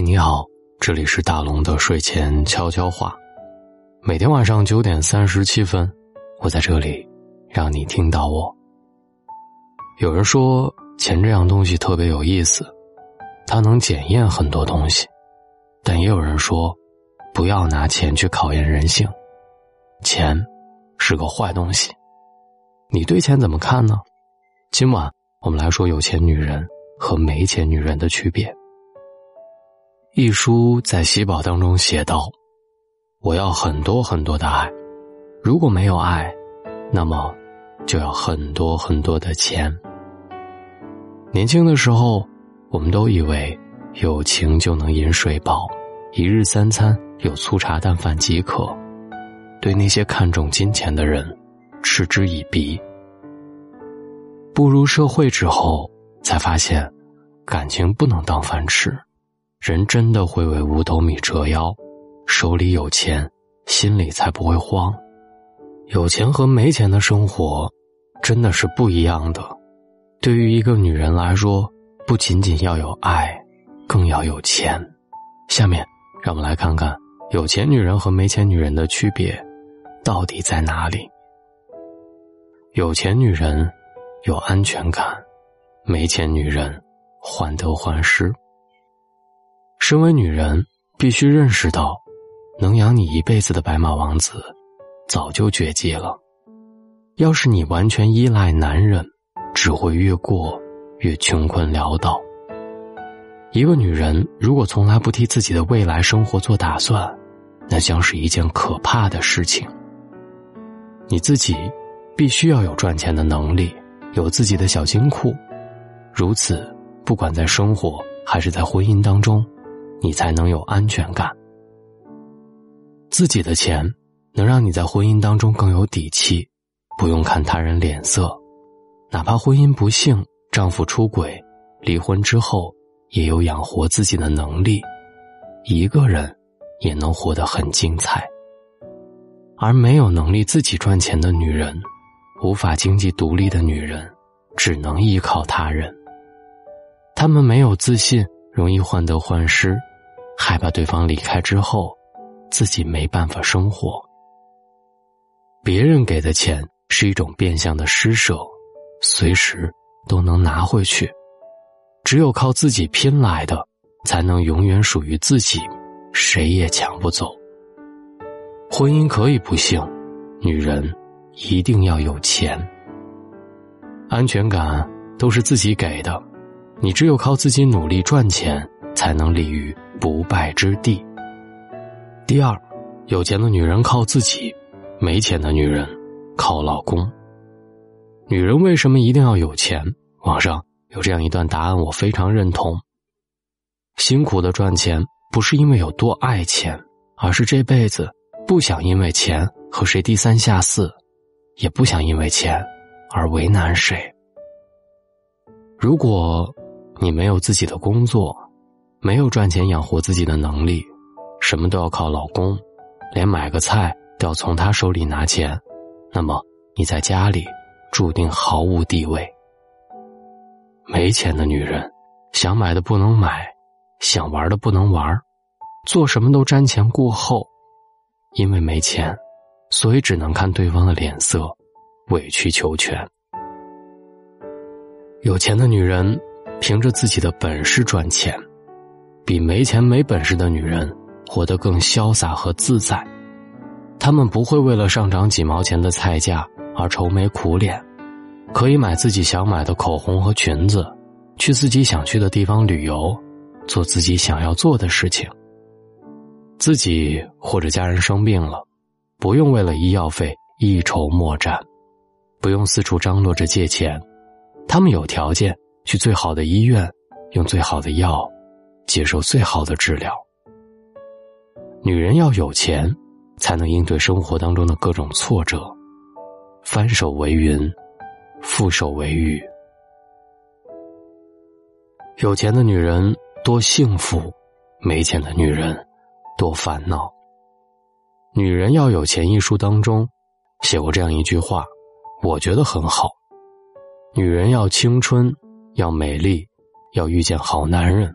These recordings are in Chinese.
你好，这里是大龙的睡前悄悄话。每天晚上九点三十七分，我在这里让你听到我。有人说钱这样东西特别有意思，它能检验很多东西，但也有人说不要拿钱去考验人性，钱是个坏东西。你对钱怎么看呢？今晚我们来说有钱女人和没钱女人的区别。一书在喜宝当中写道：“我要很多很多的爱，如果没有爱，那么就要很多很多的钱。”年轻的时候，我们都以为有情就能饮水饱，一日三餐有粗茶淡饭即可，对那些看重金钱的人嗤之以鼻。步入社会之后，才发现感情不能当饭吃。人真的会为五斗米折腰，手里有钱，心里才不会慌。有钱和没钱的生活，真的是不一样的。对于一个女人来说，不仅仅要有爱，更要有钱。下面，让我们来看看有钱女人和没钱女人的区别到底在哪里。有钱女人有安全感，没钱女人患得患失。身为女人，必须认识到，能养你一辈子的白马王子，早就绝迹了。要是你完全依赖男人，只会越过越穷困潦倒。一个女人如果从来不替自己的未来生活做打算，那将是一件可怕的事情。你自己必须要有赚钱的能力，有自己的小金库，如此，不管在生活还是在婚姻当中。你才能有安全感。自己的钱能让你在婚姻当中更有底气，不用看他人脸色，哪怕婚姻不幸，丈夫出轨，离婚之后也有养活自己的能力，一个人也能活得很精彩。而没有能力自己赚钱的女人，无法经济独立的女人，只能依靠他人。她们没有自信，容易患得患失。害怕对方离开之后，自己没办法生活。别人给的钱是一种变相的施舍，随时都能拿回去。只有靠自己拼来的，才能永远属于自己，谁也抢不走。婚姻可以不幸，女人一定要有钱。安全感都是自己给的，你只有靠自己努力赚钱。才能立于不败之地。第二，有钱的女人靠自己，没钱的女人靠老公。女人为什么一定要有钱？网上有这样一段答案，我非常认同。辛苦的赚钱，不是因为有多爱钱，而是这辈子不想因为钱和谁低三下四，也不想因为钱而为难谁。如果你没有自己的工作，没有赚钱养活自己的能力，什么都要靠老公，连买个菜都要从他手里拿钱，那么你在家里注定毫无地位。没钱的女人，想买的不能买，想玩的不能玩，做什么都瞻前顾后，因为没钱，所以只能看对方的脸色，委曲求全。有钱的女人，凭着自己的本事赚钱。比没钱没本事的女人活得更潇洒和自在，她们不会为了上涨几毛钱的菜价而愁眉苦脸，可以买自己想买的口红和裙子，去自己想去的地方旅游，做自己想要做的事情。自己或者家人生病了，不用为了医药费一筹莫展，不用四处张罗着借钱，他们有条件去最好的医院，用最好的药。接受最好的治疗。女人要有钱，才能应对生活当中的各种挫折，翻手为云，覆手为雨。有钱的女人多幸福，没钱的女人多烦恼。《女人要有钱》一书当中写过这样一句话，我觉得很好：女人要青春，要美丽，要遇见好男人。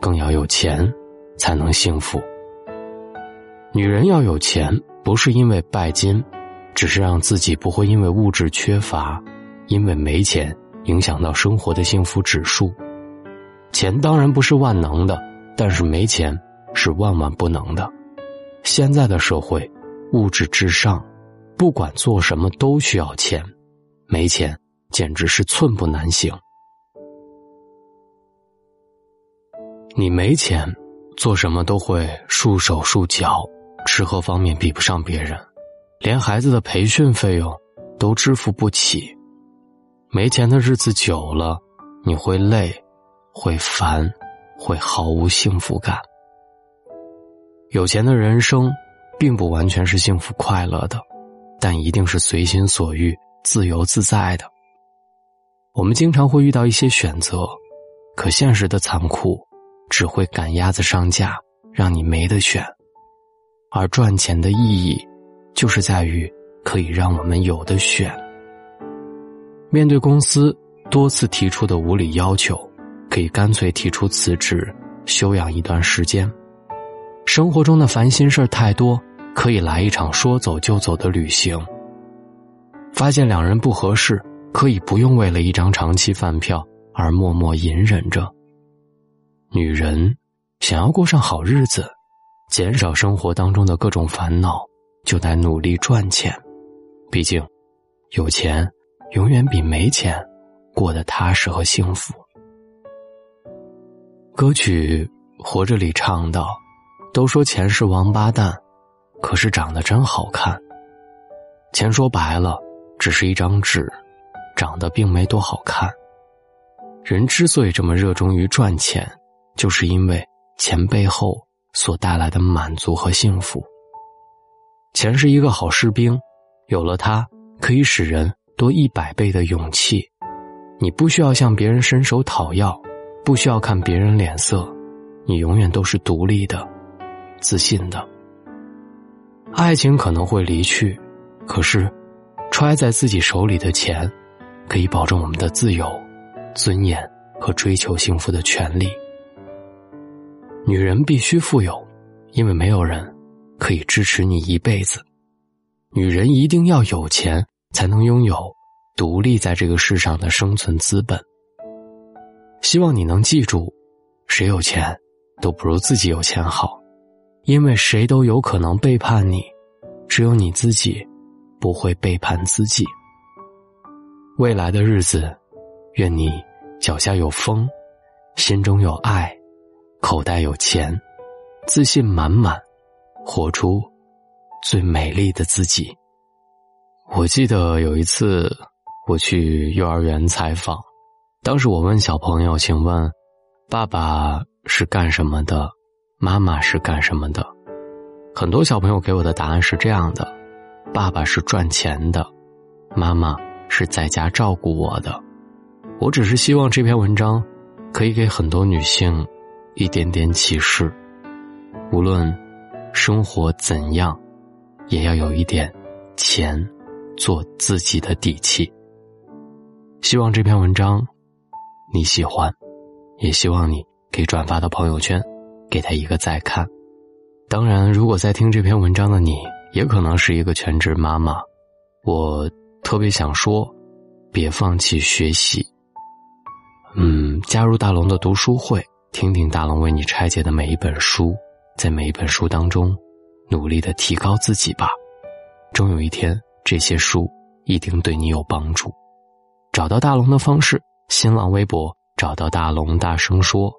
更要有钱，才能幸福。女人要有钱，不是因为拜金，只是让自己不会因为物质缺乏，因为没钱影响到生活的幸福指数。钱当然不是万能的，但是没钱是万万不能的。现在的社会，物质至上，不管做什么都需要钱，没钱简直是寸步难行。你没钱，做什么都会束手束脚，吃喝方面比不上别人，连孩子的培训费用都支付不起。没钱的日子久了，你会累，会烦，会毫无幸福感。有钱的人生，并不完全是幸福快乐的，但一定是随心所欲、自由自在的。我们经常会遇到一些选择，可现实的残酷。只会赶鸭子上架，让你没得选。而赚钱的意义，就是在于可以让我们有的选。面对公司多次提出的无理要求，可以干脆提出辞职，休养一段时间。生活中的烦心事太多，可以来一场说走就走的旅行。发现两人不合适，可以不用为了一张长期饭票而默默隐忍着。女人想要过上好日子，减少生活当中的各种烦恼，就得努力赚钱。毕竟，有钱永远比没钱过得踏实和幸福。歌曲《活着》里唱道：“都说钱是王八蛋，可是长得真好看。钱说白了，只是一张纸，长得并没多好看。人之所以这么热衷于赚钱。”就是因为钱背后所带来的满足和幸福。钱是一个好士兵，有了它，可以使人多一百倍的勇气。你不需要向别人伸手讨要，不需要看别人脸色，你永远都是独立的、自信的。爱情可能会离去，可是揣在自己手里的钱，可以保证我们的自由、尊严和追求幸福的权利。女人必须富有，因为没有人可以支持你一辈子。女人一定要有钱，才能拥有独立在这个世上的生存资本。希望你能记住，谁有钱都不如自己有钱好，因为谁都有可能背叛你，只有你自己不会背叛自己。未来的日子，愿你脚下有风，心中有爱。口袋有钱，自信满满，活出最美丽的自己。我记得有一次我去幼儿园采访，当时我问小朋友：“请问，爸爸是干什么的？妈妈是干什么的？”很多小朋友给我的答案是这样的：“爸爸是赚钱的，妈妈是在家照顾我的。”我只是希望这篇文章可以给很多女性。一点点启示，无论生活怎样，也要有一点钱做自己的底气。希望这篇文章你喜欢，也希望你可以转发到朋友圈，给他一个再看。当然，如果在听这篇文章的你，也可能是一个全职妈妈，我特别想说，别放弃学习。嗯，加入大龙的读书会。听听大龙为你拆解的每一本书，在每一本书当中，努力的提高自己吧。终有一天，这些书一定对你有帮助。找到大龙的方式：新浪微博找到大龙，大声说，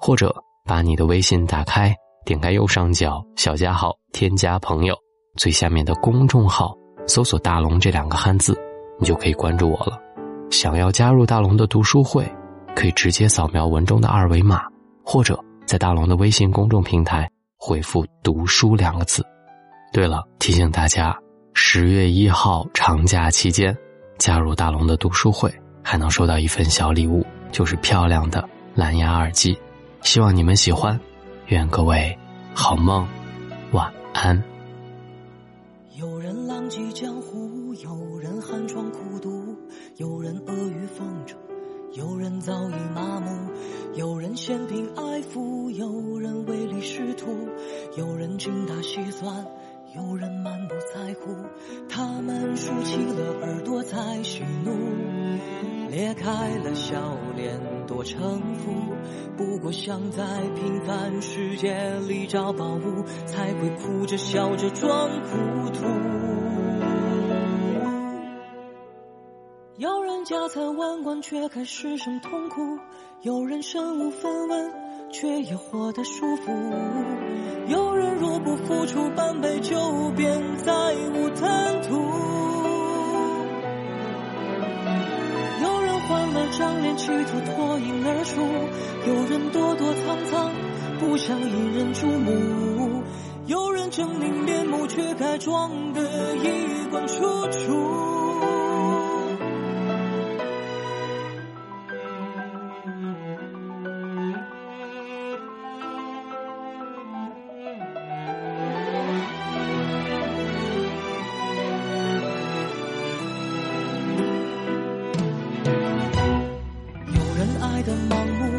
或者把你的微信打开，点开右上角小加号，添加朋友，最下面的公众号搜索“大龙”这两个汉字，你就可以关注我了。想要加入大龙的读书会？可以直接扫描文中的二维码，或者在大龙的微信公众平台回复“读书”两个字。对了，提醒大家，十月一号长假期间加入大龙的读书会，还能收到一份小礼物，就是漂亮的蓝牙耳机。希望你们喜欢，愿各位好梦，晚安。有人浪迹江湖，有人寒窗苦读，有人阿谀奉承。有人早已不想在平凡世界里找宝物，才会哭着笑着装糊涂。有人家财万贯却还失声痛哭，有人身无分文却也活得舒服。有人若不付出半杯酒，便再无贪图。有人换了张脸，企图脱颖而出；有人，不想引人注目；有人狰狞面目，却该装得衣冠楚楚。有人爱的盲目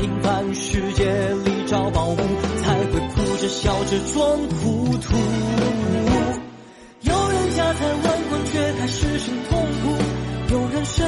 平凡世界里找宝物，才会哭着笑着装糊涂。有人家财万贯却还失声痛哭，有人身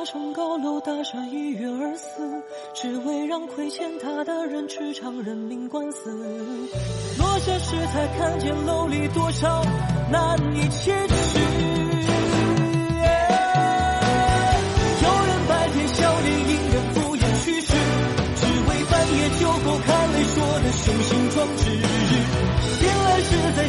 爬上高楼大厦一跃而死，只为让亏欠他的人吃场人命官司。落下时才看见楼里多少难以启齿。有人白天笑脸迎人敷衍去世，只为半夜酒后看泪说的雄心壮志。醒来时再